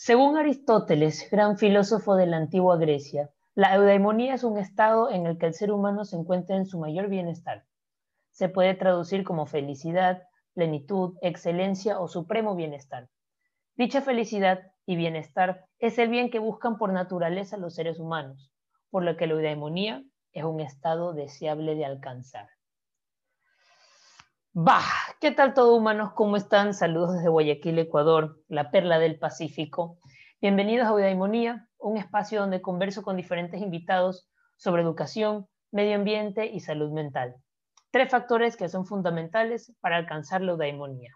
Según Aristóteles, gran filósofo de la antigua Grecia, la eudaimonía es un estado en el que el ser humano se encuentra en su mayor bienestar. Se puede traducir como felicidad, plenitud, excelencia o supremo bienestar. Dicha felicidad y bienestar es el bien que buscan por naturaleza los seres humanos, por lo que la eudaimonía es un estado deseable de alcanzar. Bah, ¿qué tal todo humanos? ¿Cómo están? Saludos desde Guayaquil, Ecuador, la perla del Pacífico. Bienvenidos a Eudaimonía, un espacio donde converso con diferentes invitados sobre educación, medio ambiente y salud mental. Tres factores que son fundamentales para alcanzar la eudaimonía.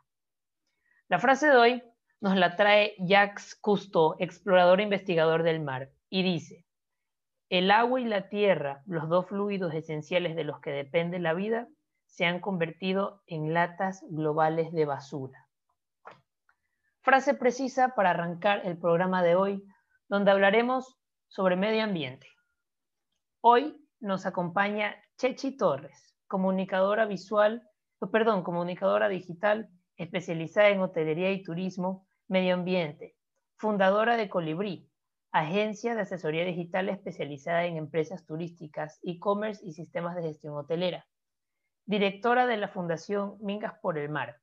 La frase de hoy nos la trae Jacques Cousteau, explorador e investigador del mar, y dice, el agua y la tierra, los dos fluidos esenciales de los que depende la vida, se han convertido en latas globales de basura. Frase precisa para arrancar el programa de hoy, donde hablaremos sobre medio ambiente. Hoy nos acompaña Chechi Torres, comunicadora visual, perdón, comunicadora digital especializada en hotelería y turismo, medio ambiente, fundadora de Colibrí, agencia de asesoría digital especializada en empresas turísticas, e-commerce y sistemas de gestión hotelera directora de la Fundación Mingas por el Mar.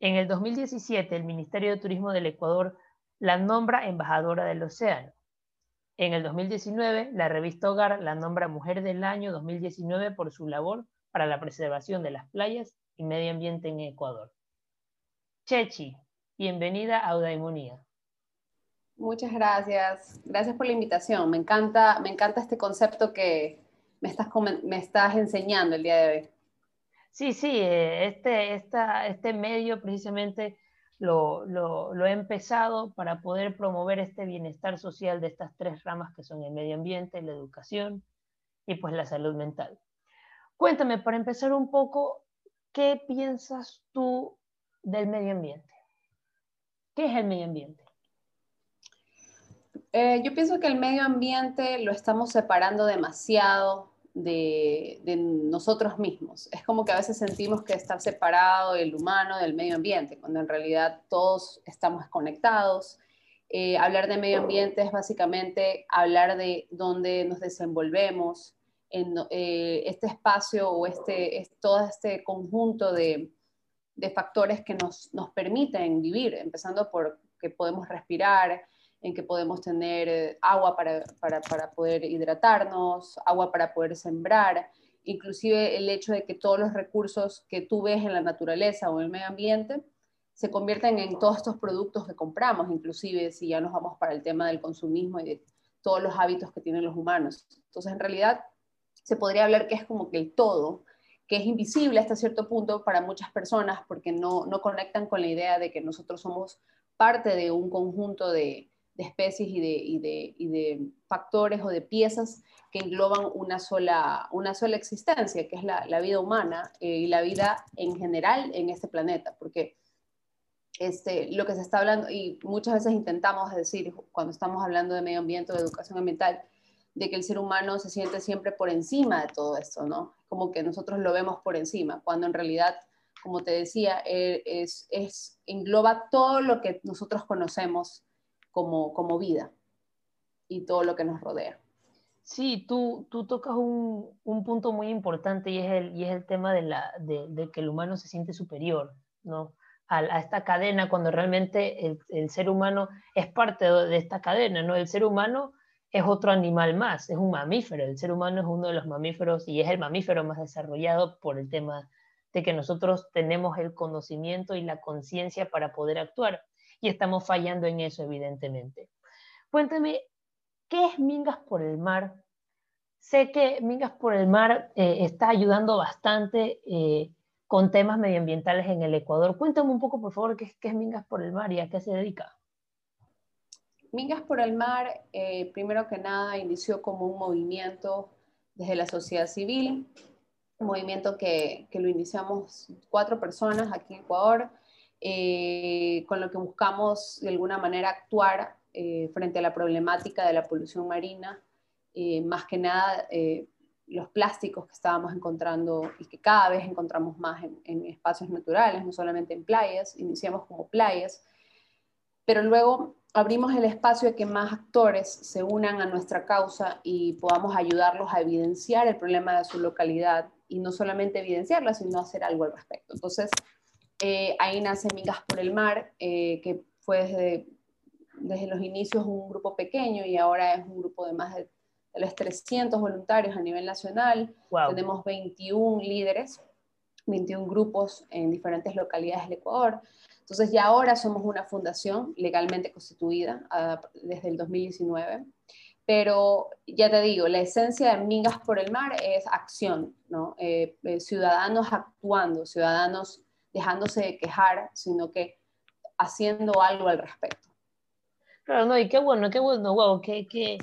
En el 2017, el Ministerio de Turismo del Ecuador la nombra embajadora del océano. En el 2019, la revista Hogar la nombra Mujer del Año 2019 por su labor para la preservación de las playas y medio ambiente en Ecuador. Chechi, bienvenida a Audaimonía. Muchas gracias. Gracias por la invitación. Me encanta, me encanta este concepto que me me estás enseñando el día de hoy. Sí, sí, eh, este, este medio precisamente lo, lo, he empezado para poder promover este bienestar social de estas tres ramas que son el medio ambiente, la educación y pues la salud mental. Cuéntame, para empezar un poco, ¿qué piensas tú del medio ambiente? ¿Qué es el medio ambiente? Eh, yo pienso que el medio ambiente lo estamos separando demasiado de, nosotros mismos. Es como que a veces sentimos que está separado el humano del medio ambiente, cuando en realidad todos estamos conectados. Eh, hablar de medio ambiente es básicamente hablar de dónde nos desenvolvemos, en eh, este espacio o este, todo este conjunto de, de factores que nos, nos permiten vivir, empezando por que podemos respirar, en que podemos tener eh, agua para, para, para, poder hidratarnos, agua para poder sembrar, inclusive el hecho de que todos los recursos que tú ves en la naturaleza o en el medio ambiente se convierten en todos estos productos que compramos, inclusive si ya nos vamos para el tema del consumismo y de todos los hábitos que tienen los humanos. Entonces, en realidad, se podría hablar que es como que el todo, que es invisible hasta cierto punto para muchas personas porque no, no conectan con la idea de que nosotros somos parte de un conjunto de, de especies y de, y de, factores o de piezas que engloban una sola, una sola existencia, que es la, vida humana eh, y la vida en general en este planeta, porque este, lo que se está hablando, y muchas veces intentamos decir, cuando estamos hablando de medio ambiente o de educación ambiental, de que el ser humano se siente siempre por encima de todo esto, ¿no? Como que nosotros lo vemos por encima, cuando en realidad, como te decía, eh, es, es, engloba todo lo que nosotros conocemos como, como vida y todo lo que nos rodea. Sí, tú, tú tocas un, un, punto muy importante y es el, y es el tema de, la, de, que el humano se siente superior, ¿no? A, a esta cadena cuando realmente el, el, ser humano es parte de esta cadena, ¿no? El ser humano es otro animal más, es un mamífero, el ser humano es uno de los mamíferos y es el mamífero más desarrollado por el tema de que nosotros tenemos el conocimiento y la conciencia para poder actuar y estamos fallando en eso, evidentemente. Cuéntame, ¿qué es Mingas por el Mar? Sé que Mingas por el Mar eh, está ayudando bastante eh, con temas medioambientales en el Ecuador. Cuéntame un poco, por favor, qué, es Mingas por el Mar y a qué se dedica. Mingas por el Mar, eh, primero que nada, inició como un movimiento desde la sociedad civil, un movimiento que, que lo iniciamos cuatro personas aquí en Ecuador, eh, con lo que buscamos de alguna manera actuar eh, frente a la problemática de la polución marina, eh, más que nada los plásticos que estábamos encontrando y que cada vez encontramos más en, espacios naturales, no solamente en playas, iniciamos como playas, pero luego abrimos el espacio a que más actores se unan a nuestra causa y podamos ayudarlos a evidenciar el problema de su localidad y no solamente evidenciarla, sino hacer algo al respecto. Entonces, eh, ahí nace Mingas por el Mar, eh, que fue desde, desde, los inicios un grupo pequeño y ahora es un grupo de más de, los 300 voluntarios a nivel nacional. Tenemos 21 líderes, 21 grupos en diferentes localidades del Ecuador. Entonces ya ahora somos una fundación legalmente constituida ah, desde el 2019, pero ya te digo, la esencia de Mingas por el Mar es acción, ¿no? Eh, eh, ciudadanos actuando, ciudadanos dejándose de quejar, sino que haciendo algo al respecto. Claro, no, y qué bueno, qué bueno, wow, qué, qué,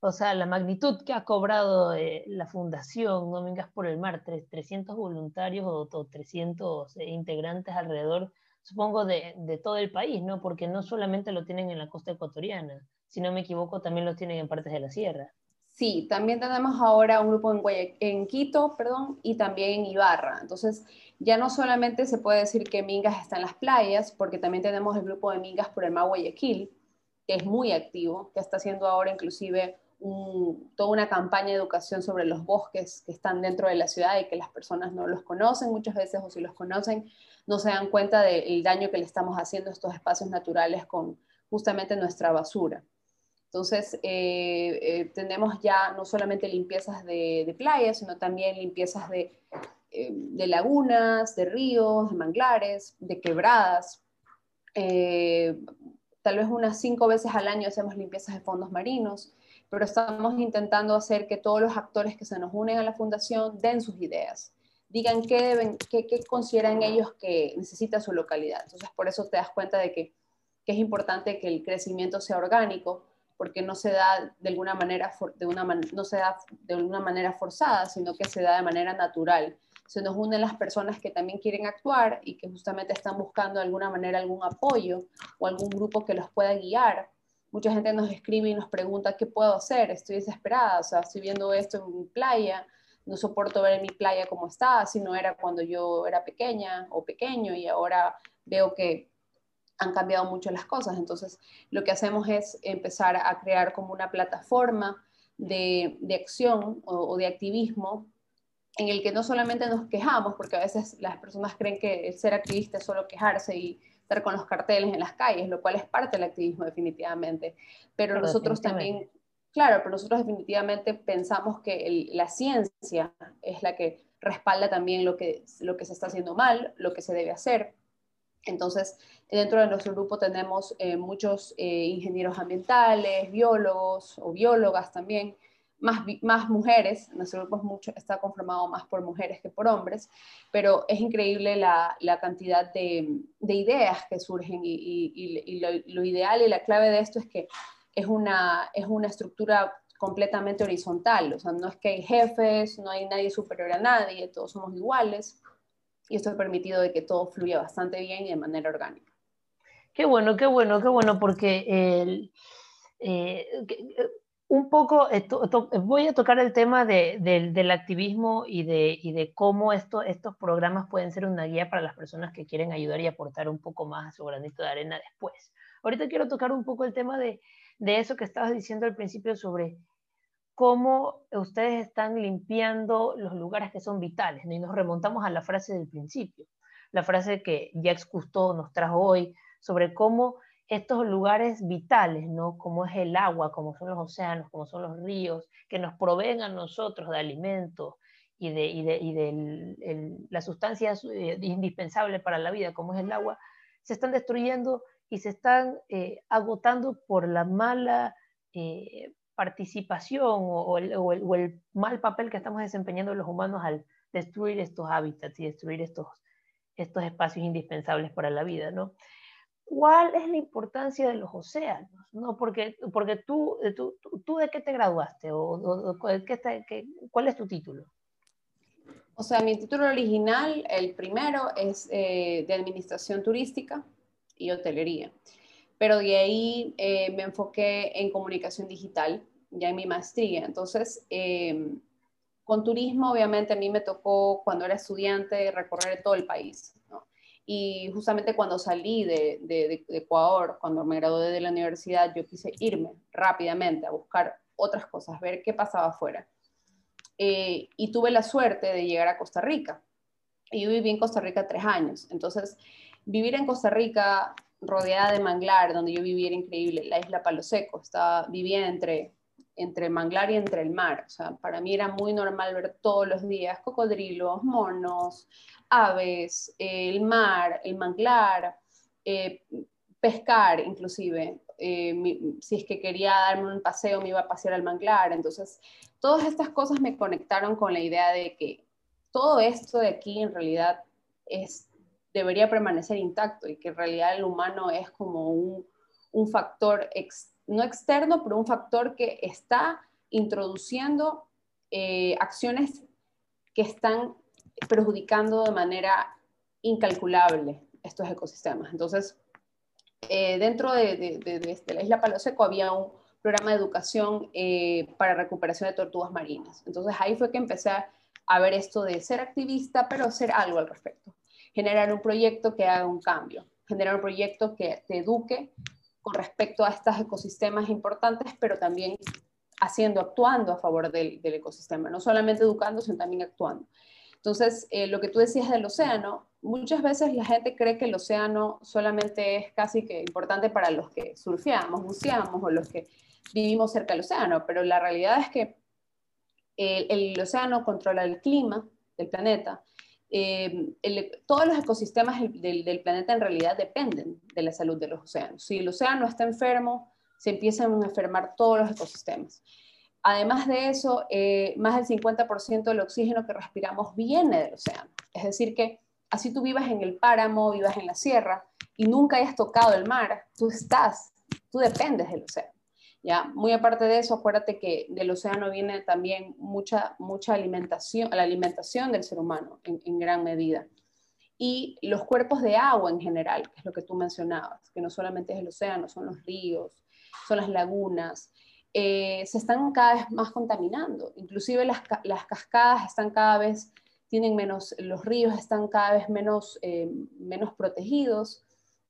o sea, la magnitud que ha cobrado eh, la Fundación No Mingas por el Mar, 300 voluntarios o, o 300 integrantes alrededor supongo, de, de, todo el país, ¿no? Porque no solamente lo tienen en la costa ecuatoriana, si no me equivoco, también lo tienen en partes de la sierra. Sí, también tenemos ahora un grupo en, en Quito, perdón, y también en Ibarra. Entonces, ya no solamente se puede decir que Mingas está en las playas, porque también tenemos el grupo de Mingas por el mar Guayaquil, que es muy activo, que está haciendo ahora inclusive toda una campaña de educación sobre los bosques que están dentro de la ciudad y que las personas no los conocen muchas veces o si los conocen no se dan cuenta del daño que le estamos haciendo a estos espacios naturales con justamente nuestra basura. Entonces, eh, eh, tenemos ya no solamente limpiezas de, playas, sino también limpiezas de, eh, de, lagunas, de ríos, de manglares, de quebradas. tal vez unas cinco veces al año hacemos limpiezas de fondos marinos pero estamos intentando hacer que todos los actores que se nos unen a la fundación den sus ideas, digan qué, deben, qué consideran ellos que necesita su localidad. Entonces, por eso te das cuenta de que, que, es importante que el crecimiento sea orgánico, porque no se da de alguna manera, de una, no se da de alguna manera forzada, sino que se da de manera natural. Se nos unen las personas que también quieren actuar y que justamente están buscando de alguna manera algún apoyo o algún grupo que los pueda guiar mucha gente nos escribe y nos pregunta, ¿qué puedo hacer? Estoy desesperada, o sea, estoy viendo esto en mi playa, no soporto ver mi playa cómo está, si no era cuando yo era pequeña o pequeño y ahora veo que han cambiado mucho las cosas. Entonces, lo que hacemos es empezar a crear como una plataforma de, de acción o de activismo en el que no solamente nos quejamos, porque a veces las personas creen que el ser activista es solo quejarse y estar con los carteles en las calles, lo cual es parte del activismo definitivamente. Pero, nosotros también, claro, pero nosotros definitivamente pensamos que la ciencia es la que respalda también lo que, lo que se está haciendo mal, lo que se debe hacer. Entonces, dentro de nuestro grupo tenemos eh, muchos eh, ingenieros ambientales, biólogos o biólogas también, más, más mujeres, nuestro grupo mucho, está conformado más por mujeres que por hombres, pero es increíble la, la cantidad de, de, ideas que surgen y, y, y lo, lo, ideal y la clave de esto es que es una, es una estructura completamente horizontal, o sea, no es que hay jefes, no hay nadie superior a nadie, todos somos iguales y esto ha permitido de que todo fluya bastante bien y de manera orgánica. Qué bueno, qué bueno, qué bueno, porque el... Eh, un poco, eh, eh, voy a tocar el tema de, del activismo y de, cómo esto, estos programas pueden ser una guía para las personas que quieren ayudar y aportar un poco más a su granito de arena después. Ahorita quiero tocar un poco el tema de, eso que estabas diciendo al principio sobre cómo ustedes están limpiando los lugares que son vitales, y nos remontamos a la frase del principio, la frase que Jacques Cousteau nos trajo hoy sobre cómo estos lugares vitales, ¿no? Como es el agua, como son los océanos, como son los ríos, que nos proveen a nosotros de alimentos y de, y de, y de la sustancia eh, indispensable para la vida, como es el agua, se están destruyendo y se están eh, agotando por la mala eh, participación o, el, o, el, mal papel que estamos desempeñando los humanos al destruir estos hábitats y destruir estos, estos espacios indispensables para la vida, ¿no? ¿Cuál es la importancia de los océanos? ¿No? Porque, porque tú, eh, tú, tú, de qué te graduaste o, o qué qué, cuál es tu título. O sea, mi título original, el primero, es eh, de Administración Turística y Hotelería. Pero de ahí eh, me enfoqué en comunicación digital, ya en mi maestría. Entonces, eh, con turismo, obviamente, a mí me tocó, cuando era estudiante, recorrer todo el país. Y justamente cuando salí de, de, Ecuador, cuando me gradué de la universidad, yo quise irme rápidamente a buscar otras cosas, ver qué pasaba afuera. Eh, y tuve la suerte de llegar a Costa Rica. Y yo viví en Costa Rica tres años. Entonces, vivir en Costa Rica rodeada de manglar, donde yo vivía era increíble, la isla Palo Seco, estaba, vivía entre, entre manglar y entre el mar. O sea, para mí era muy normal ver todos los días cocodrilos, monos, aves, el mar, el manglar, eh, pescar inclusive. Eh, si es que quería darme un paseo, me iba a pasear al manglar. Entonces, todas estas cosas me conectaron con la idea de que todo esto de aquí en realidad es, debería permanecer intacto y que en realidad el humano es como un, un factor, no externo, pero un factor que está introduciendo eh, acciones que están perjudicando de manera incalculable estos ecosistemas. Entonces, eh, dentro de, la isla Palo Seco había un programa de educación eh, para recuperación de tortugas marinas. Entonces ahí fue que empecé a, ver esto de ser activista, pero hacer algo al respecto. Generar un proyecto que haga un cambio, generar un proyecto que te eduque con respecto a estos ecosistemas importantes, pero también haciendo, actuando a favor del, ecosistema, no solamente educando, sino también actuando. Entonces, eh, lo que tú decías del océano, muchas veces la gente cree que el océano solamente es casi que importante para los que surfeamos, buceamos o los que vivimos cerca del océano, pero la realidad es que el, océano controla el clima del planeta. Eh, todos los ecosistemas del, planeta en realidad dependen de la salud de los océanos. Si el océano está enfermo, se empiezan a enfermar todos los ecosistemas. Además de eso, eh, más del 50% del oxígeno que respiramos viene del océano. Es decir, que así tú vivas en el páramo, vivas en la sierra y nunca hayas tocado el mar, tú estás, tú dependes del océano. ¿Ya? Muy aparte de eso, acuérdate que del océano viene también mucha, mucha alimentación, la alimentación del ser humano en, gran medida. Y los cuerpos de agua en general, que es lo que tú mencionabas, que no solamente es el océano, son los ríos, son las lagunas, eh, se están cada vez más contaminando. Inclusive las, cascadas están cada vez, tienen menos, los ríos están cada vez menos, eh, menos protegidos.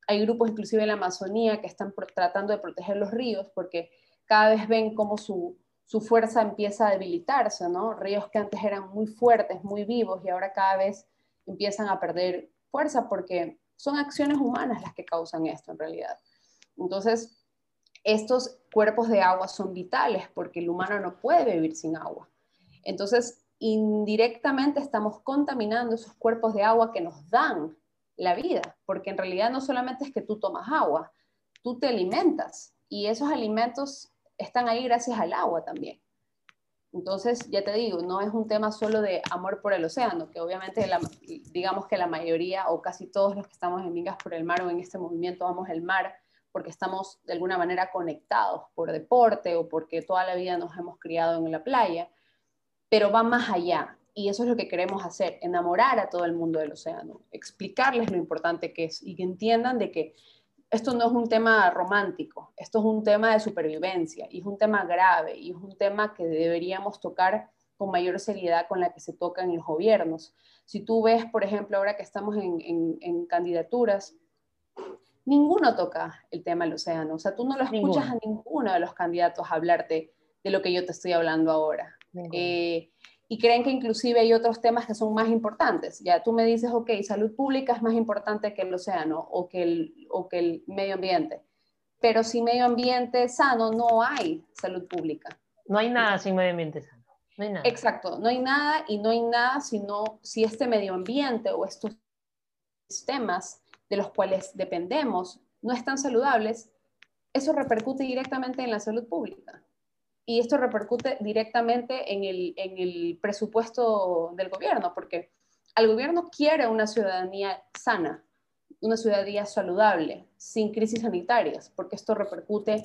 Hay grupos inclusive en la Amazonía que están tratando de proteger los ríos porque cada vez ven cómo su, su fuerza empieza a debilitarse, ¿no? Ríos que antes eran muy fuertes, muy vivos y ahora cada vez empiezan a perder fuerza porque son acciones humanas las que causan esto en realidad. Entonces, estos cuerpos de agua son vitales porque el humano no puede vivir sin agua. Entonces, indirectamente estamos contaminando esos cuerpos de agua que nos dan la vida, porque en realidad no solamente es que tú tomas agua, tú te alimentas y esos alimentos están ahí gracias al agua también. Entonces, ya te digo, no es un tema solo de amor por el océano, que obviamente digamos que la mayoría o casi todos los que estamos en Mingas por el Mar o en este movimiento vamos el mar, porque estamos de alguna manera conectados por deporte o porque toda la vida nos hemos criado en la playa, pero va más allá. Y eso es lo que queremos hacer, enamorar a todo el mundo del océano, explicarles lo importante que es y que entiendan de que esto no es un tema romántico, esto es un tema de supervivencia y es un tema grave y es un tema que deberíamos tocar con mayor seriedad con la que se toca en los gobiernos. Si tú ves, por ejemplo, ahora que estamos en, en candidaturas, ninguno toca el tema del océano. O sea, tú no lo escuchas a ninguno de los candidatos hablarte de lo que yo te estoy hablando ahora. Eh, y creen que inclusive hay otros temas que son más importantes. Ya tú me dices, ok, salud pública es más importante que el océano o que el, o que el medio ambiente. Pero sin medio ambiente sano no hay salud pública. No hay nada sin medio ambiente sano. No hay nada. Exacto, no hay nada y no hay nada sino si este medio ambiente o estos sistemas de los cuales dependemos no están saludables, eso repercute directamente en la salud pública. Y esto repercute directamente en el, presupuesto del gobierno, porque el gobierno quiere una ciudadanía sana, una ciudadanía saludable, sin crisis sanitarias, porque esto repercute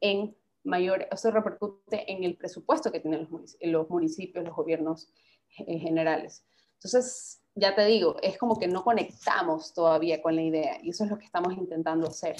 en mayor, esto repercute en el presupuesto que tienen los municipios, los gobiernos en generales. Entonces, ya te digo, es como que no conectamos todavía con la idea y eso es lo que estamos intentando hacer,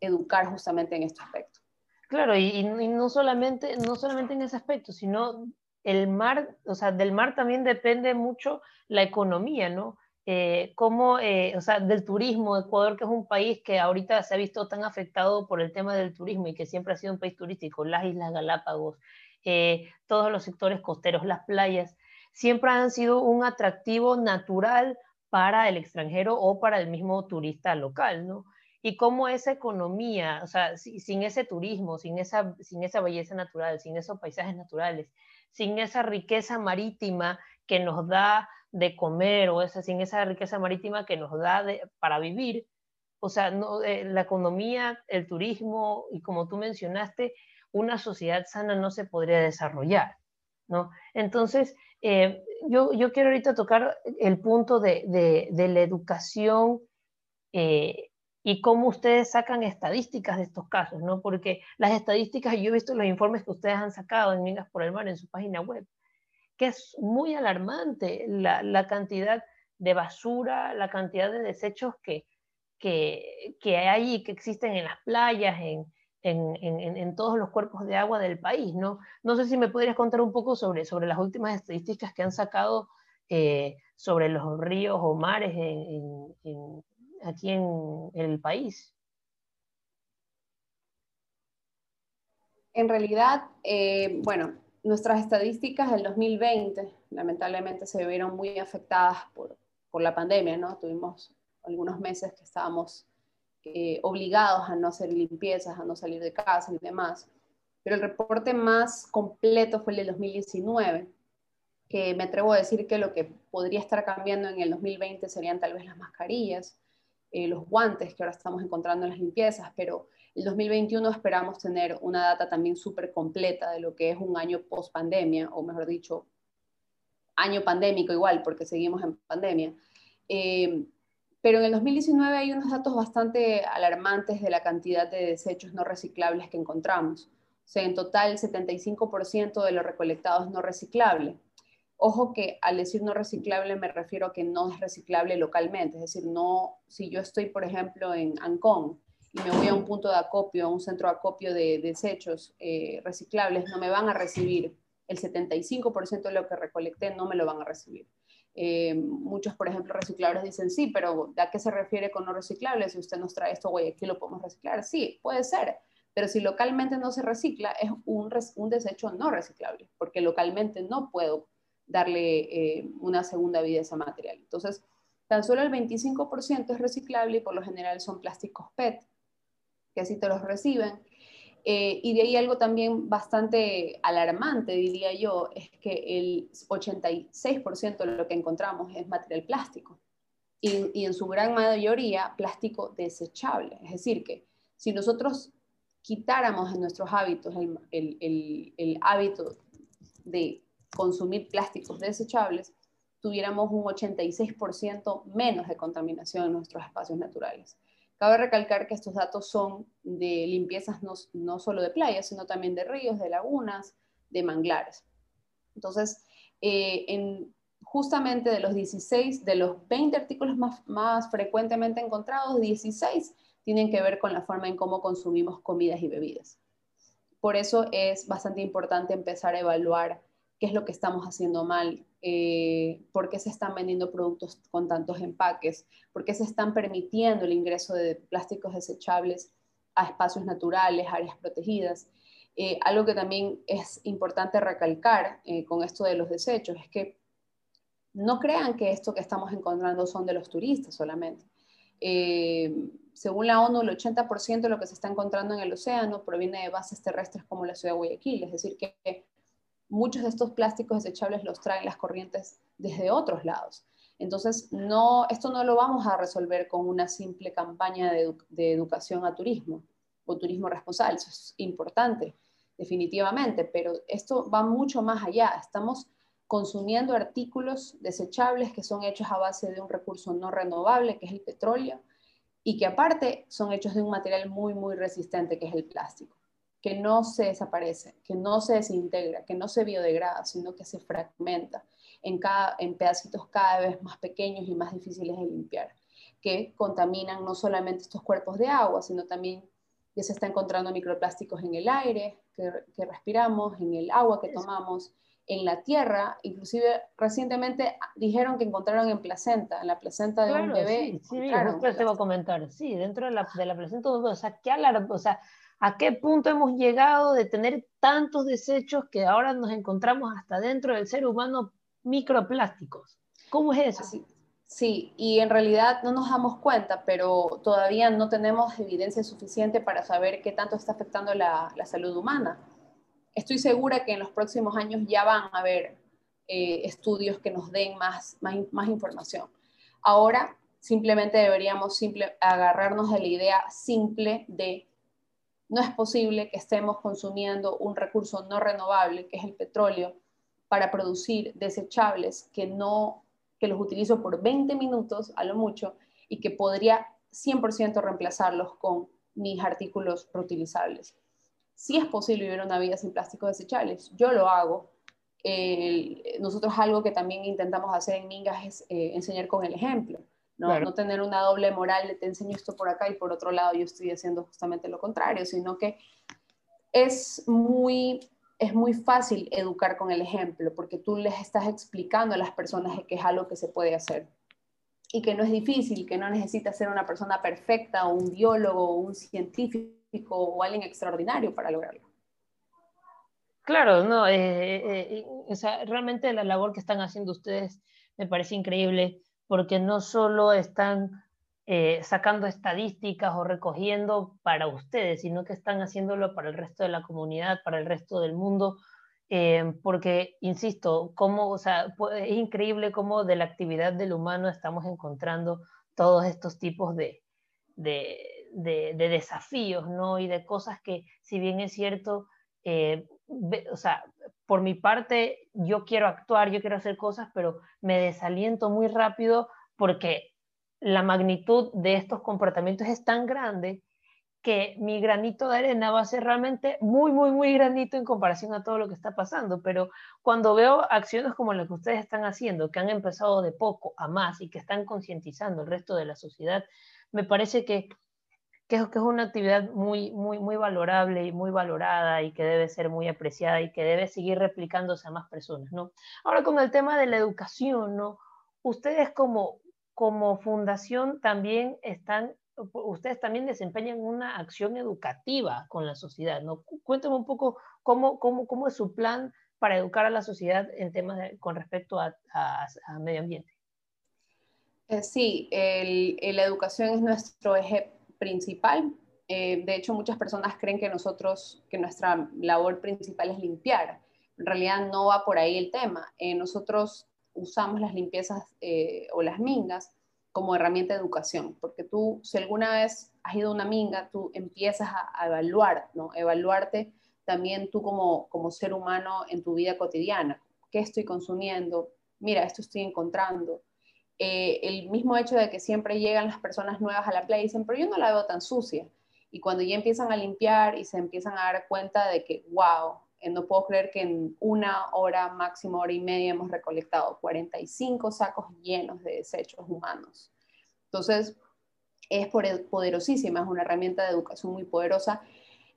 educar justamente en este aspecto. Claro, y, no, solamente, no solamente en ese aspecto, sino el mar, o sea, del mar también depende mucho la economía, ¿no? eh, cómo, eh, o sea, del turismo, Ecuador, que es un país que ahorita se ha visto tan afectado por el tema del turismo y que siempre ha sido un país turístico, las Islas Galápagos, eh, todos los sectores costeros, las playas, siempre han sido un atractivo natural para el extranjero o para el mismo turista local, ¿no? Y cómo esa economía, o sea, sin ese turismo, sin esa, sin esa belleza natural, sin esos paisajes naturales, sin esa riqueza marítima que nos da de comer o esa, sin esa riqueza marítima que nos da para vivir, o sea, no, eh, la economía, el turismo y como tú mencionaste, una sociedad sana no se podría desarrollar, ¿no? Entonces, eh, yo, yo, quiero ahorita tocar el punto de, de, la educación eh, y cómo ustedes sacan estadísticas de estos casos, ¿no? Porque las estadísticas, yo he visto los informes que ustedes han sacado en Minas por el Mar en su página web, que es muy alarmante la, cantidad de basura, la cantidad de desechos que, que, que hay y que existen en las playas, en, en, en, todos los cuerpos de agua del país, ¿no? No sé si me podrías contar un poco sobre, sobre las últimas estadísticas que han sacado eh, sobre los ríos o mares aquí en, el país. En realidad, eh, bueno, nuestras estadísticas del 2020 lamentablemente se vieron muy afectadas por, la pandemia, ¿no? Tuvimos algunos meses que estábamos eh, obligados a no hacer limpiezas, a no salir de casa y demás. Pero el reporte más completo fue el del 2019, que me atrevo a decir que lo que podría estar cambiando en el 2020 serían tal vez las mascarillas, eh, los guantes que ahora estamos encontrando en las limpiezas, pero el 2021 esperamos tener una data también súper completa de lo que es un año post pandemia, o mejor dicho, año pandémico igual, porque seguimos en pandemia. Eh, pero en el 2019 hay unos datos bastante alarmantes de la cantidad de desechos no reciclables que encontramos. O sea, en total, el 75% de lo recolectado es no reciclable. Ojo que al decir no reciclable me refiero a que no es reciclable localmente, es decir, no, si yo estoy, por ejemplo, en Ancón y me voy a un punto de acopio, a un centro de acopio de desechos eh, reciclables, no me van a recibir el 75% de lo que recolecté, no me lo van a recibir. Eh, muchos, por ejemplo, recicladores dicen, sí, pero ¿a qué se refiere con no reciclable? Si usted nos trae esto Guayaquil, ¿lo podemos reciclar? Sí, puede ser, pero si localmente no se recicla, es un, un desecho no reciclable, porque localmente no puedo darle eh, una segunda vida a ese material. Entonces, tan solo el 25% es reciclable y por lo general son plásticos PET, que así te los reciben. Eh, y de ahí algo también bastante alarmante, diría yo, es que el 86% de lo que encontramos es material plástico. Y, en su gran mayoría plástico desechable. Es decir, que si nosotros quitáramos en nuestros hábitos el, el hábito de consumir plásticos desechables, tuviéramos un 86% menos de contaminación en nuestros espacios naturales. Cabe recalcar que estos datos son de limpiezas no, no solo de playas, sino también de ríos, de lagunas, de manglares. Entonces, eh, en, justamente de los 16, de los 20 artículos más frecuentemente encontrados, 16 tienen que ver con la forma en cómo consumimos comidas y bebidas. Por eso es bastante importante empezar a evaluar qué es lo que estamos haciendo mal, eh, por qué se están vendiendo productos con tantos empaques, por qué se están permitiendo el ingreso de plásticos desechables a espacios naturales, áreas protegidas. Eh, algo que también es importante recalcar eh, con esto de los desechos es que no crean que esto que estamos encontrando son de los turistas solamente. según la ONU, el 80% de lo que se está encontrando en el océano proviene de bases terrestres como la ciudad de Guayaquil, es decir, que muchos de estos plásticos desechables los traen las corrientes desde otros lados. Entonces, no, esto no lo vamos a resolver con una simple campaña de, educación a turismo o turismo responsable. Eso es importante, definitivamente, pero esto va mucho más allá. Estamos consumiendo artículos desechables que son hechos a base de un recurso no renovable, que es el petróleo, y que aparte son hechos de un material muy, muy resistente, que es el plástico que no se desaparece, que no se desintegra, que no se biodegrada, sino que se fragmenta en, cada, en pedacitos cada vez más pequeños y más difíciles de limpiar, que contaminan no solamente estos cuerpos de agua, sino también ya se está encontrando microplásticos en el aire que, respiramos, en el agua que tomamos, en la tierra, inclusive recientemente dijeron que encontraron en placenta, en la placenta de un bebé. Sí, sí, te voy a comentar, sí, dentro de la, de la placenta de un bebé, o sea, ¿qué o sea, ¿a qué punto hemos llegado de tener tantos desechos que ahora nos encontramos hasta dentro del ser humano microplásticos? ¿Cómo es eso? Sí, y en realidad no nos damos cuenta, pero todavía no tenemos evidencia suficiente para saber qué tanto está afectando la, la salud humana estoy segura que en los próximos años ya van a haber eh, estudios que nos den más, más, información. Ahora simplemente deberíamos simple, agarrarnos de la idea simple de no es posible que estemos consumiendo un recurso no renovable, que es el petróleo, para producir desechables que no que los utilizo por 20 minutos a lo mucho y que podría 100% reemplazarlos con mis artículos reutilizables si es posible vivir una vida sin plásticos desechables. Yo lo hago. nosotros algo que también intentamos hacer en Mingas es eh, enseñar con el ejemplo. ¿no? no tener una doble moral de te enseño esto por acá y por otro lado yo estoy haciendo justamente lo contrario, sino que es muy, es muy fácil educar con el ejemplo porque tú les estás explicando a las personas que es algo que se puede hacer y que no es difícil, que no necesitas ser una persona perfecta o un biólogo o un científico o alguien extraordinario para lograrlo. Claro, no, eh, eh, o sea, realmente la labor que están haciendo ustedes me parece increíble porque no solo están eh, sacando estadísticas o recogiendo para ustedes, sino que están haciéndolo para el resto de la comunidad, para el resto del mundo, porque, insisto, cómo, o sea, es increíble cómo de la actividad del humano estamos encontrando todos estos tipos de, de, de, desafíos, ¿no? Y de cosas que, si bien es cierto, eh, o sea, por mi parte, yo quiero actuar, yo quiero hacer cosas, pero me desaliento muy rápido porque la magnitud de estos comportamientos es tan grande que mi granito de arena va a ser realmente muy, muy, muy granito en comparación a todo lo que está pasando. Pero cuando veo acciones como las que ustedes están haciendo, que han empezado de poco a más y que están concientizando el resto de la sociedad, me parece que que es, que es una actividad muy, muy, muy valorable y muy valorada y que debe ser muy apreciada y que debe seguir replicándose a más personas, ¿no? Ahora con el tema de la educación, ¿no? Ustedes como, como fundación también están, ustedes también desempeñan una acción educativa con la sociedad, ¿no? Cuéntame un poco cómo, cómo, cómo es su plan para educar a la sociedad en temas con respecto a, a, medio ambiente. Eh, sí, el, la educación es nuestro eje principal. Eh, de hecho, muchas personas creen que nosotros, que nuestra labor principal es limpiar. En realidad no va por ahí el tema. Eh, nosotros usamos las limpiezas eh, o las mingas como herramienta de educación, porque tú, si alguna vez has ido a una minga, tú empiezas a, evaluar, ¿no? Evaluarte también tú como, como ser humano en tu vida cotidiana. ¿Qué estoy consumiendo? Mira, esto estoy encontrando eh, el mismo hecho de que siempre llegan las personas nuevas a la playa y dicen, pero yo no la veo tan sucia. Y cuando ya empiezan a limpiar y se empiezan a dar cuenta de que, wow, eh, no puedo creer que en una hora, máximo hora y media, hemos recolectado 45 sacos llenos de desechos humanos. Entonces, es poderosísima, es una herramienta de educación muy poderosa.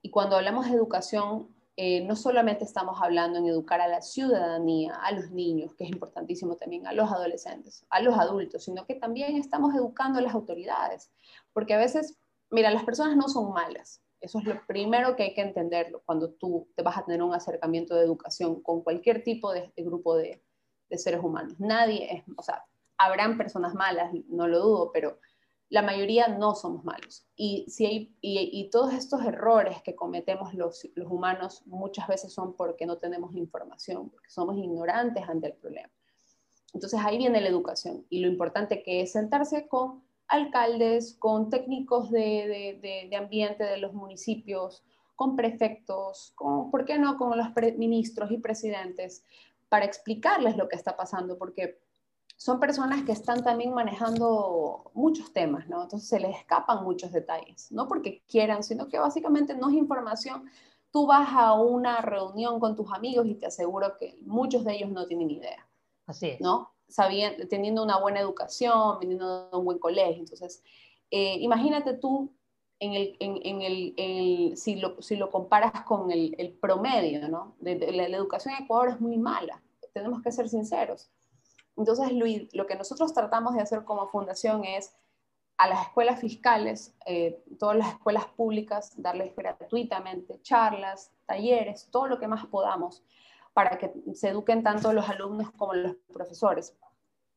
Y cuando hablamos de educación, eh, no solamente estamos hablando en educar a la ciudadanía, a los niños, que es importantísimo también, a los adolescentes, a los adultos, sino que también estamos educando a las autoridades, porque a veces, mira, las personas no son malas, eso es lo primero que hay que entenderlo cuando tú te vas a tener un acercamiento de educación con cualquier tipo de, grupo de, de seres humanos. Nadie es, o sea, habrán personas malas, no lo dudo, pero la mayoría no somos malos. Y, si y, todos estos errores que cometemos los, humanos muchas veces son porque no tenemos información, porque somos ignorantes ante el problema. Entonces ahí viene la educación y lo importante que es sentarse con alcaldes, con técnicos de, de, de ambiente de los municipios, con prefectos, con, ¿por qué no?, con los ministros y presidentes, para explicarles lo que está pasando, porque son personas que están también manejando muchos temas, ¿no? Entonces se les escapan muchos detalles, no porque quieran, sino que básicamente no es información. Tú vas a una reunión con tus amigos y te aseguro que muchos de ellos no tienen idea. Así es. ¿No? Sabiendo, teniendo una buena educación, viniendo de un buen colegio. Entonces, eh, imagínate tú en el, en, el, si, lo, si, lo, comparas con el, promedio, ¿no? De, la, educación en Ecuador es muy mala, tenemos que ser sinceros. Entonces, Luis, lo que nosotros tratamos de hacer como fundación es a las escuelas fiscales, eh, todas las escuelas públicas, darles gratuitamente charlas, talleres, todo lo que más podamos para que se eduquen tanto los alumnos como los profesores.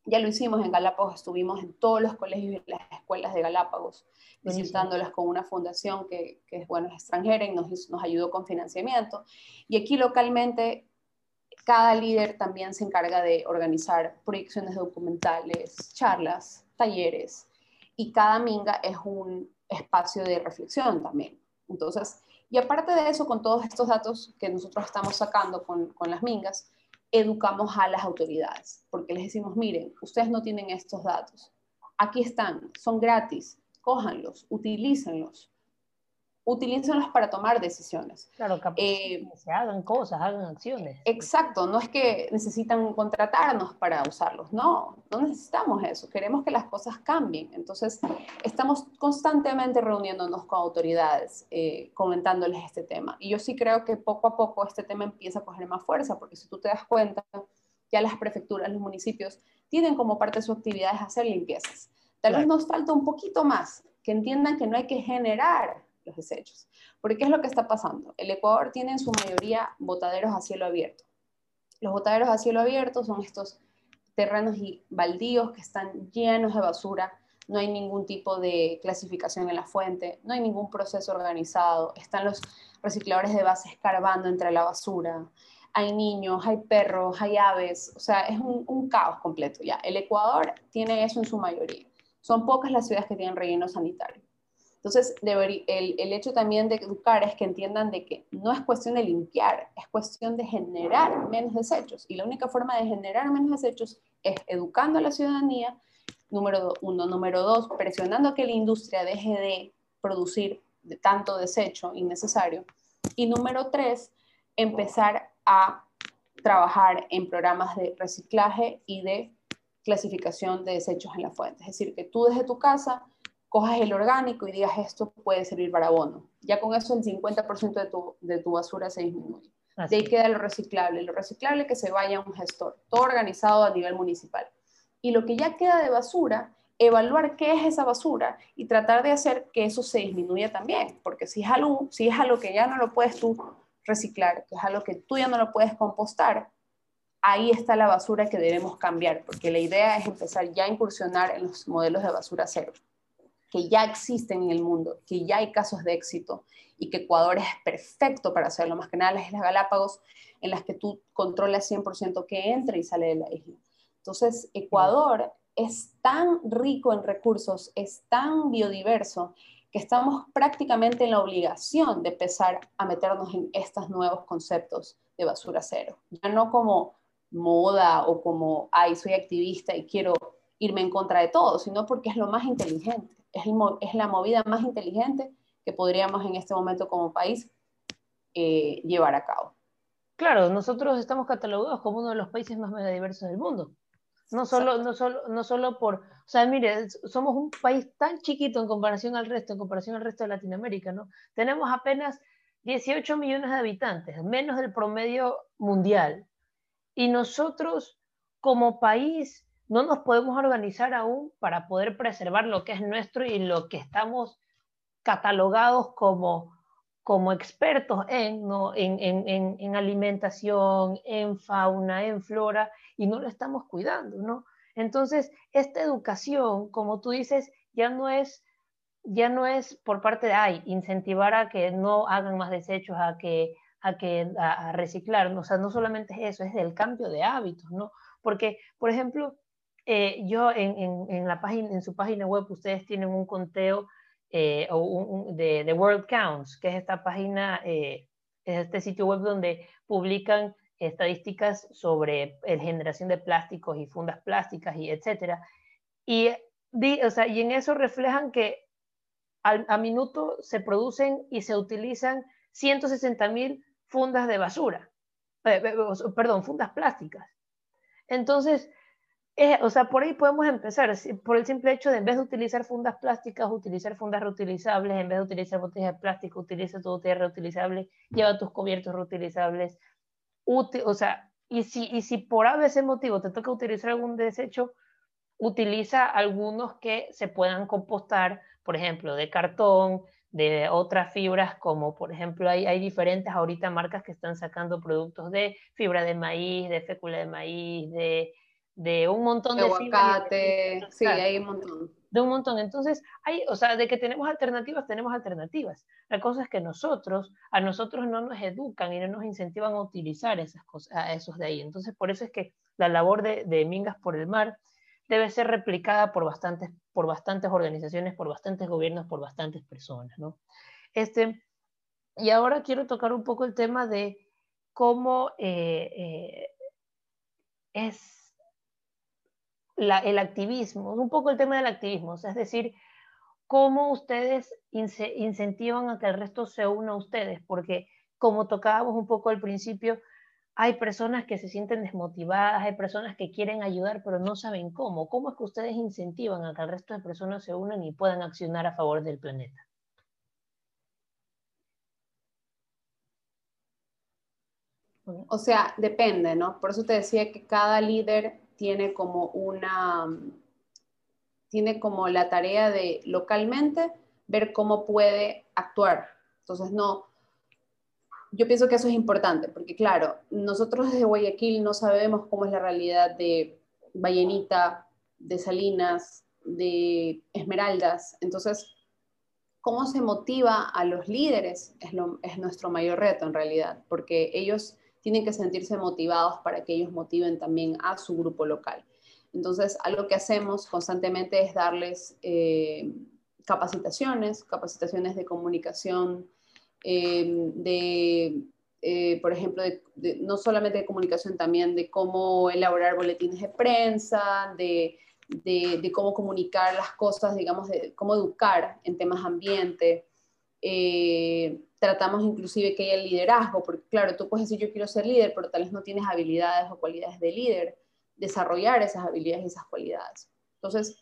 Ya lo hicimos en Galápagos, estuvimos en todos los colegios y las escuelas de Galápagos, visitándolas con una fundación que, que es, bueno, extranjera y nos, nos ayudó con financiamiento. Y aquí localmente cada líder también se encarga de organizar proyecciones documentales, charlas, talleres, y cada minga es un espacio de reflexión también. Entonces, y aparte de eso, con todos estos datos que nosotros estamos sacando con, con las mingas, educamos a las autoridades, porque les decimos, miren, ustedes no tienen estos datos, aquí están, son gratis, cójanlos, utilícenlos utilícenlos para tomar decisiones. Claro, que eh, se hagan cosas, hagan acciones. Exacto, no es que necesitan contratarnos para usarlos, no, no necesitamos eso, queremos que las cosas cambien. Entonces, estamos constantemente reuniéndonos con autoridades, eh, comentándoles este tema. Y yo sí creo que poco a poco este tema empieza a coger más fuerza, porque si tú te das cuenta, ya las prefecturas, los municipios, tienen como parte de sus actividades hacer limpiezas. Tal vez nos falta un poquito más, que entiendan que no hay que generar los desechos. Porque ¿qué es lo que está pasando? El Ecuador tiene en su mayoría botaderos a cielo abierto. Los botaderos a cielo abierto son estos terrenos y baldíos que están llenos de basura, no hay ningún tipo de clasificación en la fuente, no hay ningún proceso organizado, están los recicladores de base escarbando entre la basura, hay niños, hay perros, hay aves, o sea, es un, un caos completo ya. El Ecuador tiene eso en su mayoría. Son pocas las ciudades que tienen relleno sanitario. Entonces, el, hecho también de educar es que entiendan de que no es cuestión de limpiar, es cuestión de generar menos desechos. Y la única forma de generar menos desechos es educando a la ciudadanía, número uno. Número dos, presionando a que la industria deje de producir tanto desecho innecesario. Y número tres, empezar a trabajar en programas de reciclaje y de clasificación de desechos en la fuente. Es decir, que tú desde tu casa cojas el orgánico y digas esto puede servir para abono. Ya con eso el 50% de tu, de tu basura se disminuye. de ahí queda lo reciclable. Lo reciclable que se vaya a un gestor, todo organizado a nivel municipal. Y lo que ya queda de basura, evaluar qué es esa basura y tratar de hacer que eso se disminuya también. Porque si es algo, si es algo que ya no lo puedes tú reciclar, que es algo que tú ya no lo puedes compostar, ahí está la basura que debemos cambiar, porque la idea es empezar ya a incursionar en los modelos de basura cero que ya existen en el mundo, que ya hay casos de éxito y que Ecuador es perfecto para hacerlo, más que nada las Islas Galápagos, en las que tú controlas 100% que entra y sale de la isla. Entonces, Ecuador es tan rico en recursos, es tan biodiverso, que estamos prácticamente en la obligación de empezar a meternos en estos nuevos conceptos de basura cero. Ya no como moda o como, ay, soy activista y quiero irme en contra de todo, sino porque es lo más inteligente es, la movida más inteligente que podríamos en este momento como país eh, llevar a cabo. Claro, nosotros estamos catalogados como uno de los países más megadiversos del mundo. No solo, no, solo, no solo por, o sea, mire, somos un país tan chiquito en comparación al resto, en comparación al resto de Latinoamérica, ¿no? Tenemos apenas 18 millones de habitantes, menos del promedio mundial. Y nosotros como país no nos podemos organizar aún para poder preservar lo que es nuestro y lo que estamos catalogados como, como expertos en, ¿no? en, en, en, alimentación, en fauna, en flora, y no lo estamos cuidando, ¿no? Entonces, esta educación, como tú dices, ya no es, ya no es por parte de, ay, incentivar a que no hagan más desechos, a que a, que, a, reciclar, o sea, no solamente es eso, es el cambio de hábitos, ¿no? Porque, por ejemplo, eh, yo en, la página, en su página web ustedes tienen un conteo eh, de, World Counts, que es esta página, eh, es este sitio web donde publican estadísticas sobre la generación de plásticos y fundas plásticas y etcétera. Y, y en eso reflejan que a minuto se producen y se utilizan 160 mil fundas de basura, perdón, fundas plásticas. Entonces, o sea, por ahí podemos empezar, por el simple hecho de en vez de utilizar fundas plásticas, utilizar fundas reutilizables, en vez de utilizar botellas de plástico, utiliza tu botella reutilizable, lleva tus cubiertos reutilizables, o sea, y si, y si por ese motivo te toca utilizar algún desecho, utiliza algunos que se puedan compostar, por ejemplo, de cartón, de otras fibras, como por ejemplo hay, hay diferentes ahorita marcas que están sacando productos de fibra de maíz, de fécula de maíz, de de un montón de, aguacate, sí, hay un montón. De un montón. Entonces, hay, o sea, de que tenemos alternativas, tenemos alternativas. La cosa es que nosotros, a nosotros no nos educan y no nos incentivan a utilizar esas cosas, a esos de ahí. Entonces, por eso es que la labor de, de Mingas por el Mar debe ser replicada por bastantes, por bastantes organizaciones, por bastantes gobiernos, por bastantes personas, ¿no? Este, y ahora quiero tocar un poco el tema de cómo eh, eh, es el activismo, un poco el tema del activismo, es decir, cómo ustedes incentivan a que el resto se una a ustedes, porque como tocábamos un poco al principio, hay personas que se sienten desmotivadas, hay personas que quieren ayudar, pero no saben cómo. ¿Cómo es que ustedes incentivan a que el resto de personas se unan y puedan accionar a favor del planeta? O sea, depende, ¿no? Por eso te decía que cada líder tiene como una, tiene como la tarea de localmente ver cómo puede actuar. Entonces, no, yo pienso que eso es importante, porque claro, nosotros desde Guayaquil no sabemos cómo es la realidad de Vallenita, de Salinas, de Esmeraldas. Entonces, cómo se motiva a los líderes es, es nuestro mayor reto en realidad, porque ellos tienen que sentirse motivados para que ellos motiven también a su grupo local. Entonces, algo que hacemos constantemente es darles eh, capacitaciones, capacitaciones de comunicación, eh, de, eh, por ejemplo, no solamente de comunicación, también de cómo elaborar boletines de prensa, de, de cómo comunicar las cosas, digamos, de cómo educar en temas ambiente. Eh, tratamos inclusive que haya liderazgo, porque claro, tú puedes decir yo quiero ser líder, pero tal vez no tienes habilidades o cualidades de líder, desarrollar esas habilidades y esas cualidades. Entonces,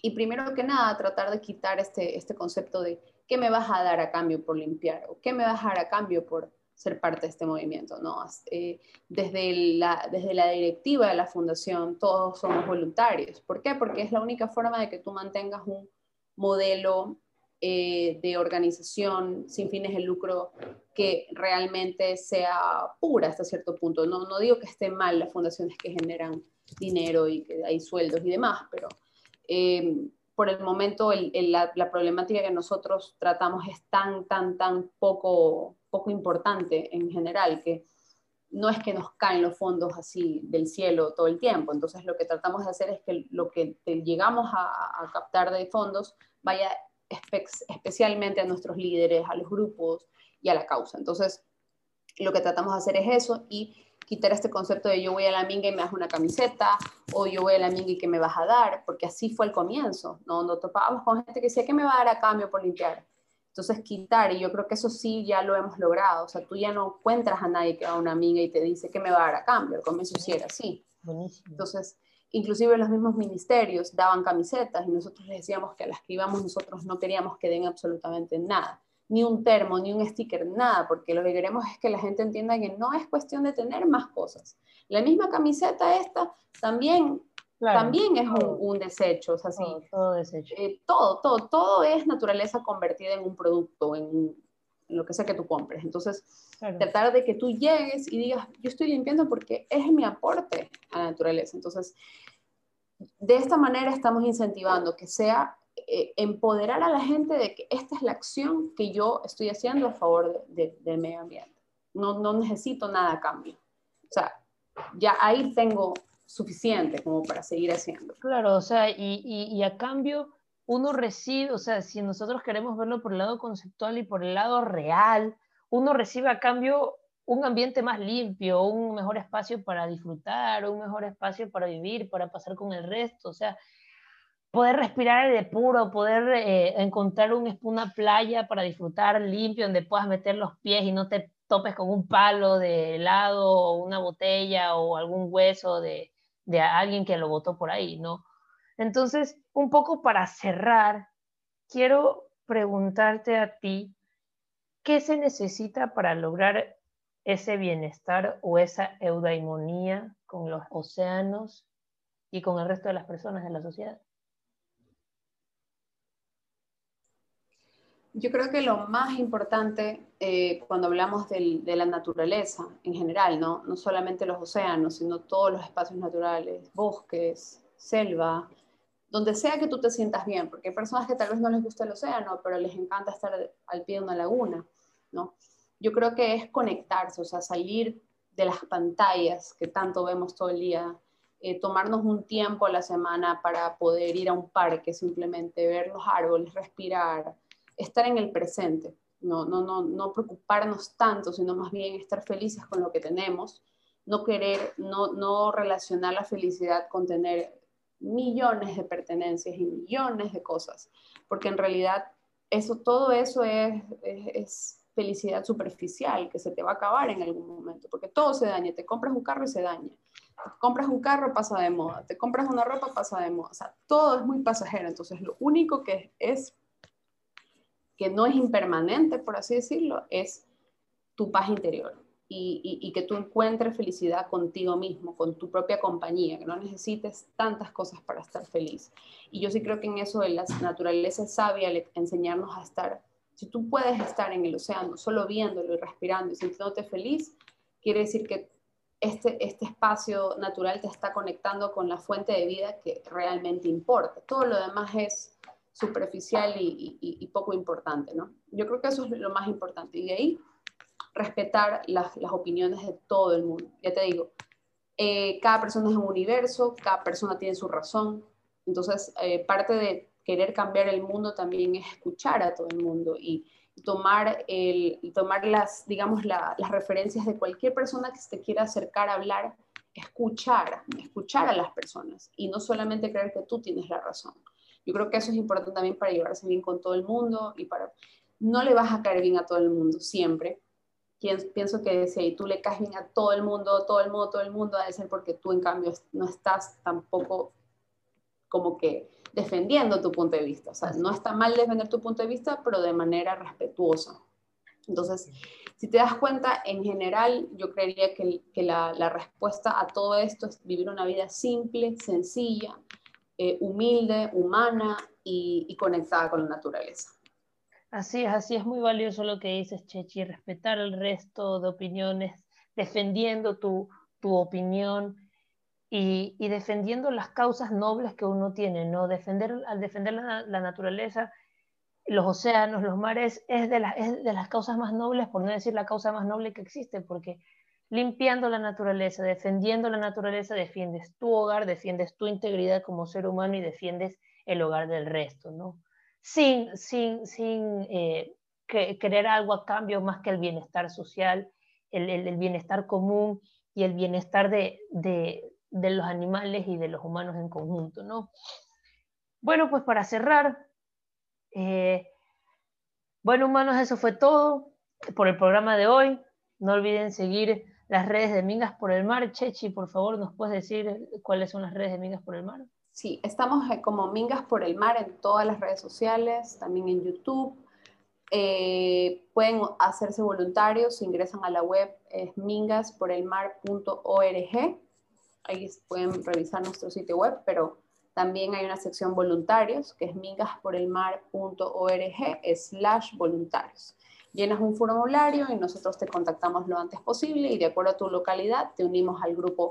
y primero que nada, tratar de quitar este, este concepto de qué me vas a dar a cambio por limpiar o qué me vas a dar a cambio por ser parte de este movimiento. ¿no? Eh, desde, la, desde la directiva de la fundación, todos somos voluntarios. ¿Por qué? Porque es la única forma de que tú mantengas un modelo eh, de organización sin fines de lucro que realmente sea pura hasta cierto punto. No, no digo que estén mal las fundaciones que generan dinero y que hay sueldos y demás, pero eh, por el momento la, la, problemática que nosotros tratamos es tan, tan, tan poco, poco importante en general que no es que nos caen los fondos así del cielo todo el tiempo. Entonces lo que tratamos de hacer es que lo que llegamos a, a captar de fondos vaya especialmente a nuestros líderes, a los grupos y a la causa. Entonces, lo que tratamos de hacer es eso y quitar este concepto de yo voy a la minga y me das una camiseta o yo voy a la minga y que me vas a dar, porque así fue el comienzo, ¿no? Nos topábamos con gente que decía, ¿qué me va a dar a cambio por limpiar? Entonces, quitar, y yo creo que eso sí ya lo hemos logrado, o sea, tú ya no encuentras a nadie que va a una minga y te dice, ¿qué me va a dar a cambio? Al comienzo sí era así. Entonces, Inclusive los mismos ministerios daban camisetas y nosotros les decíamos que a las que íbamos nosotros no queríamos que den absolutamente nada, ni un termo, ni un sticker, nada, porque lo que queremos es que la gente entienda que no es cuestión de tener más cosas. La misma camiseta esta también, también es un, desecho, o sea, todo, todo desecho. Eh, todo, todo, todo es naturaleza convertida en un producto, en, lo que sea que tú compres. Entonces, tratar de que tú llegues y digas, yo estoy limpiando porque es mi aporte a la naturaleza. Entonces, de esta manera estamos incentivando que sea eh, empoderar a la gente de que esta es la acción que yo estoy haciendo a favor del medio ambiente. No, no necesito nada a cambio. O sea, ya ahí tengo suficiente como para seguir haciendo. Claro, o sea, y, y, y a cambio uno recibe, o sea, si nosotros queremos verlo por el lado conceptual y por el lado real, uno recibe a cambio un ambiente más limpio, un mejor espacio para disfrutar, un mejor espacio para vivir, para pasar con el resto, o sea, poder respirar aire puro, poder eh, encontrar un, una playa para disfrutar limpio, donde puedas meter los pies y no te topes con un palo de helado una botella o algún hueso de, de alguien que lo votó por ahí, ¿no? Entonces, un poco para cerrar, quiero preguntarte a ti, ¿qué se necesita para lograr ese bienestar o esa eudaimonía con los océanos y con el resto de las personas de la sociedad? Yo creo que lo más importante eh, cuando hablamos de la naturaleza en general, ¿no? no solamente los océanos, sino todos los espacios naturales, bosques, selva, donde sea que tú te sientas bien, porque hay personas que tal vez no les gusta el océano, pero les encanta estar al pie de una laguna, ¿no? Yo creo que es conectarse, o sea, salir de las pantallas que tanto vemos todo el día, eh, tomarnos un tiempo a la semana para poder ir a un parque, simplemente ver los árboles, respirar, estar en el presente, no, no, no, no preocuparnos tanto, sino más bien estar felices con lo que tenemos, no querer, no, no relacionar la felicidad con tener millones de pertenencias y millones de cosas, porque en realidad eso, todo eso es, felicidad superficial que se te va a acabar en algún momento, porque todo se daña, te compras un carro y se daña, te compras un carro pasa de moda, te compras una ropa pasa de moda, o sea, todo es muy pasajero, entonces lo único que es que no es impermanente, por así decirlo, es tu paz interior y, que tú encuentres felicidad contigo mismo, con tu propia compañía, que no necesites tantas cosas para estar feliz. Y yo sí creo que en eso de la naturaleza es sabia enseñarnos a estar, si tú puedes estar en el océano solo viéndolo y respirando y sintiéndote feliz, quiere decir que este, este espacio natural te está conectando con la fuente de vida que realmente importa. Todo lo demás es superficial y, poco importante, ¿no? Yo creo que eso es lo más importante. Y de ahí respetar las, opiniones de todo el mundo. Ya te digo, eh, cada persona es un universo, cada persona tiene su razón. Entonces, eh, parte de querer cambiar el mundo también es escuchar a todo el mundo y tomar, el, tomar las, digamos, las referencias de cualquier persona que se te quiera acercar a hablar, escuchar, escuchar a las personas y no solamente creer que tú tienes la razón. Yo creo que eso es importante también para llevarse bien con todo el mundo y para... No le vas a caer bien a todo el mundo siempre, pienso que si tú le caes bien a todo el mundo, todo el mundo, todo el mundo, debe ser porque tú en cambio no estás tampoco como que defendiendo tu punto de vista. O sea, no está mal defender tu punto de vista, pero de manera respetuosa. Entonces, si te das cuenta, en general, yo creería que, que la, la, respuesta a todo esto es vivir una vida simple, sencilla, eh, humilde, humana y, y conectada con la naturaleza. Así es, así es muy valioso lo que dices, Chechi, respetar el resto de opiniones, defendiendo tu, opinión y, defendiendo las causas nobles que uno tiene, ¿no? Defender, al defender la, naturaleza, los océanos, los mares, es de, es de las causas más nobles, por no decir la causa más noble que existe, porque limpiando la naturaleza, defendiendo la naturaleza, defiendes tu hogar, defiendes tu integridad como ser humano y defiendes el hogar del resto, ¿no? Sin, sin, sin eh, querer algo a cambio más que el bienestar social, el, el, bienestar común y el bienestar de, de, de, los animales y de los humanos en conjunto, ¿no? Bueno, pues para cerrar, eh, bueno, humanos, eso fue todo por el programa de hoy. No olviden seguir las redes de Mingas por el Mar. Chechi, por favor, ¿nos puedes decir cuáles son las redes de Mingas por el Mar? Sí, estamos eh, como Mingas por el Mar en todas las redes sociales, también en YouTube. Eh, pueden hacerse voluntarios, ingresan a la web, es mingasporelmar.org. Ahí pueden revisar nuestro sitio web, pero también hay una sección voluntarios, que es mingasporelmar.org slash voluntarios. Llenas un formulario y nosotros te contactamos lo antes posible y de acuerdo a tu localidad te unimos al grupo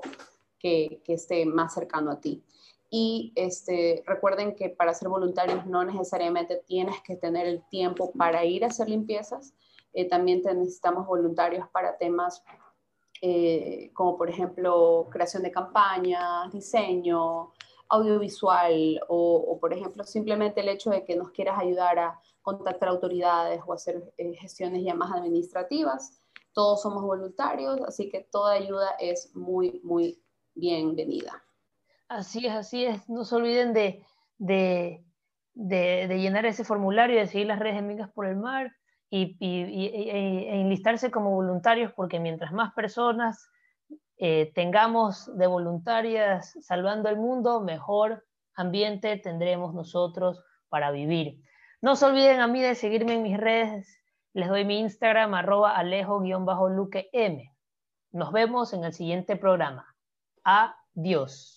que, que esté más cercano a ti. Y este, recuerden que para ser voluntarios no necesariamente tienes que tener el tiempo para ir a hacer limpiezas. Eh, también necesitamos voluntarios para temas eh, como por ejemplo creación de campañas, diseño, audiovisual o, por ejemplo simplemente el hecho de que nos quieras ayudar a contactar autoridades o hacer eh, gestiones ya más administrativas. Todos somos voluntarios, así que toda ayuda es muy, muy bienvenida. Así es, así es. No se olviden de, de, de, llenar ese formulario, de seguir las redes amigas por el mar y, e, enlistarse como voluntarios, porque mientras más personas eh, tengamos de voluntarias salvando el mundo, mejor ambiente tendremos nosotros para vivir. No se olviden a mí de seguirme en mis redes. Les doy mi Instagram, arroba alejo-luque m. Nos vemos en el siguiente programa. Adiós.